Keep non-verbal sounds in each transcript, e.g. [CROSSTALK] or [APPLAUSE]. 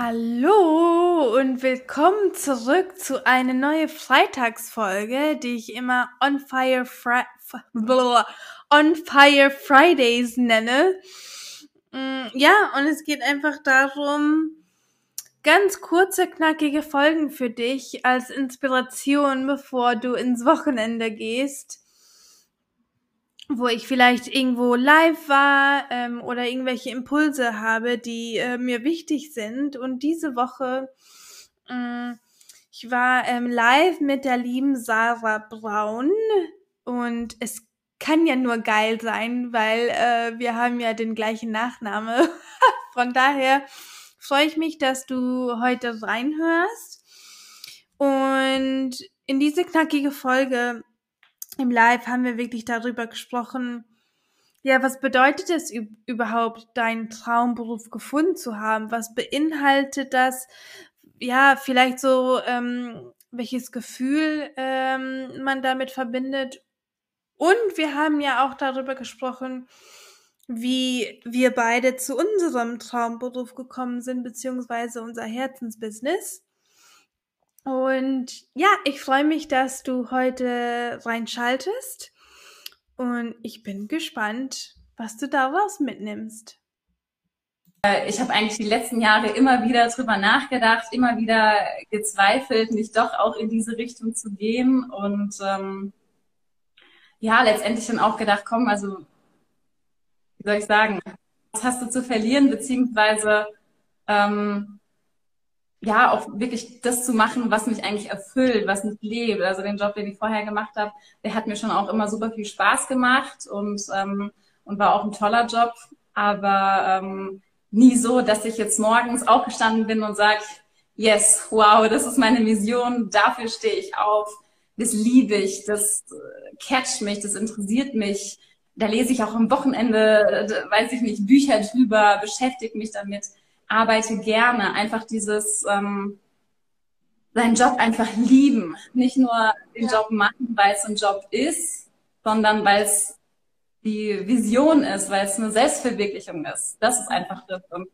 Hallo und willkommen zurück zu einer neuen Freitagsfolge, die ich immer On Fire, Fri On Fire Fridays nenne. Mm, ja, und es geht einfach darum, ganz kurze, knackige Folgen für dich als Inspiration, bevor du ins Wochenende gehst wo ich vielleicht irgendwo live war ähm, oder irgendwelche Impulse habe, die äh, mir wichtig sind. Und diese Woche, äh, ich war ähm, live mit der lieben Sarah Braun und es kann ja nur geil sein, weil äh, wir haben ja den gleichen Nachname. [LAUGHS] Von daher freue ich mich, dass du heute reinhörst. Und in diese knackige Folge im Live haben wir wirklich darüber gesprochen, ja, was bedeutet es überhaupt, deinen Traumberuf gefunden zu haben? Was beinhaltet das? Ja, vielleicht so, ähm, welches Gefühl ähm, man damit verbindet. Und wir haben ja auch darüber gesprochen, wie wir beide zu unserem Traumberuf gekommen sind, beziehungsweise unser Herzensbusiness. Und ja, ich freue mich, dass du heute reinschaltest. Und ich bin gespannt, was du daraus mitnimmst. Äh, ich habe eigentlich die letzten Jahre immer wieder drüber nachgedacht, immer wieder gezweifelt, nicht doch auch in diese Richtung zu gehen. Und ähm, ja, letztendlich dann auch gedacht, komm, also wie soll ich sagen, was hast du zu verlieren, beziehungsweise ähm, ja, auch wirklich das zu machen, was mich eigentlich erfüllt, was mich lebt. Also den Job, den ich vorher gemacht habe, der hat mir schon auch immer super viel Spaß gemacht und, ähm, und war auch ein toller Job. Aber ähm, nie so, dass ich jetzt morgens aufgestanden bin und sage, yes, wow, das ist meine Vision, dafür stehe ich auf, das liebe ich, das äh, catcht mich, das interessiert mich. Da lese ich auch am Wochenende, weiß ich nicht, Bücher drüber, beschäftige mich damit arbeite gerne. Einfach dieses, ähm, seinen Job einfach lieben. Nicht nur den ja. Job machen, weil es ein Job ist, sondern weil es die Vision ist, weil es eine Selbstverwirklichung ist. Das ist einfach das. Und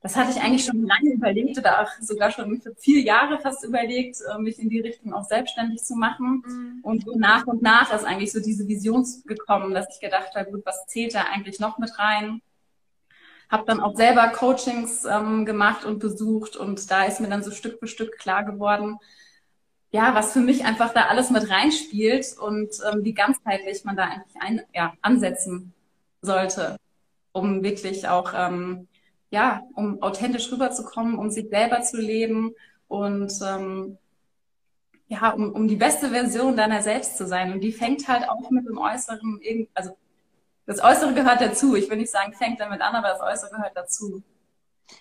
das hatte ich eigentlich schon lange überlegt oder auch sogar schon für vier Jahre fast überlegt, äh, mich in die Richtung auch selbstständig zu machen. Mhm. Und so nach und nach ist eigentlich so diese Vision gekommen, dass ich gedacht habe, gut, was zählt da eigentlich noch mit rein? Habe dann auch selber Coachings ähm, gemacht und besucht und da ist mir dann so Stück für Stück klar geworden, ja, was für mich einfach da alles mit reinspielt und ähm, wie ganzheitlich man da eigentlich ein, ja, ansetzen sollte, um wirklich auch, ähm, ja, um authentisch rüberzukommen, um sich selber zu leben und ähm, ja, um, um die beste Version deiner selbst zu sein. Und die fängt halt auch mit dem Äußeren, also das Äußere gehört dazu. Ich will nicht sagen, fängt damit an, aber das Äußere gehört dazu.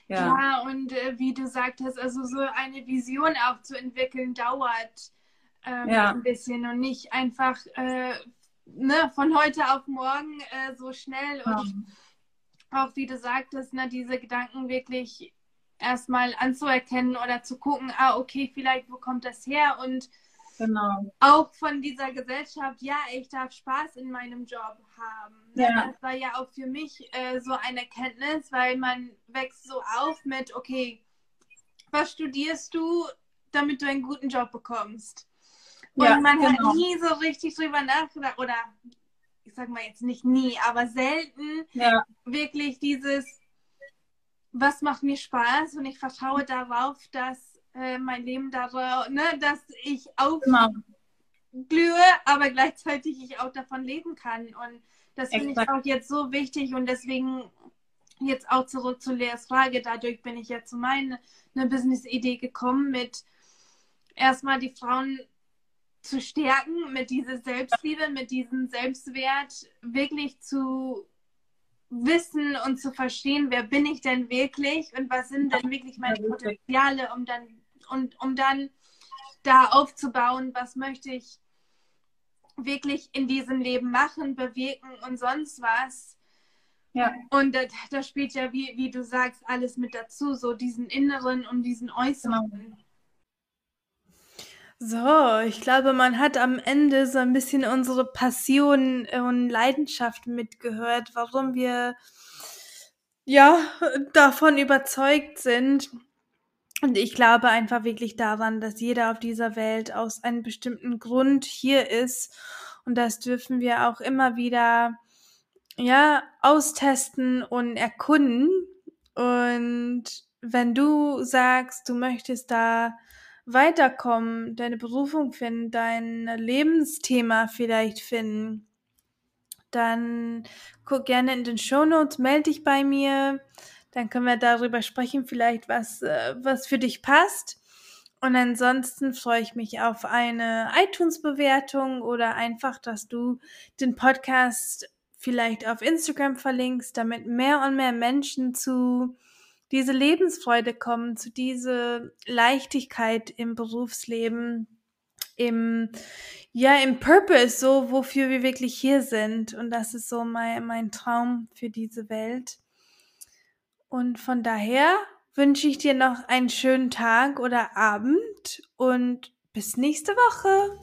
Ja, ja und äh, wie du sagtest, also so eine Vision auch zu entwickeln, dauert ähm, ja. ein bisschen und nicht einfach äh, ne, von heute auf morgen äh, so schnell. Und ja. auch wie du sagtest, ne, diese Gedanken wirklich erstmal anzuerkennen oder zu gucken, ah, okay, vielleicht, wo kommt das her? Und Genau. Auch von dieser Gesellschaft, ja, ich darf Spaß in meinem Job haben. Ne? Ja. Das war ja auch für mich äh, so eine Erkenntnis, weil man wächst so auf mit, okay, was studierst du, damit du einen guten Job bekommst? Und ja, man genau. hat nie so richtig drüber nachgedacht, oder ich sag mal jetzt nicht nie, aber selten ja. wirklich dieses, was macht mir Spaß und ich vertraue darauf, dass äh, mein Leben darauf, ne, dass ich aufglühe, genau. aber gleichzeitig ich auch davon leben kann. Und das finde ich auch jetzt so wichtig und deswegen jetzt auch zurück zu Leas Frage. Dadurch bin ich jetzt zu meiner Business-Idee gekommen mit erstmal die Frauen zu stärken, mit dieser Selbstliebe, mit diesem Selbstwert wirklich zu wissen und zu verstehen, wer bin ich denn wirklich und was sind denn wirklich meine Potenziale, um dann und um dann da aufzubauen, was möchte ich wirklich in diesem Leben machen, bewegen und sonst was. Ja. Und da, da spielt ja, wie, wie du sagst, alles mit dazu, so diesen inneren und diesen äußeren. Genau. So, ich glaube, man hat am Ende so ein bisschen unsere Passion und Leidenschaft mitgehört, warum wir ja davon überzeugt sind. Und ich glaube einfach wirklich daran, dass jeder auf dieser Welt aus einem bestimmten Grund hier ist. Und das dürfen wir auch immer wieder ja austesten und erkunden. Und wenn du sagst, du möchtest da weiterkommen, deine Berufung finden, dein Lebensthema vielleicht finden, dann guck gerne in den Show Notes, melde dich bei mir, dann können wir darüber sprechen, vielleicht was, äh, was für dich passt. Und ansonsten freue ich mich auf eine iTunes-Bewertung oder einfach, dass du den Podcast vielleicht auf Instagram verlinkst, damit mehr und mehr Menschen zu diese Lebensfreude kommen, zu diese Leichtigkeit im Berufsleben, im, ja, im Purpose, so wofür wir wirklich hier sind. Und das ist so mein, mein Traum für diese Welt. Und von daher wünsche ich dir noch einen schönen Tag oder Abend und bis nächste Woche.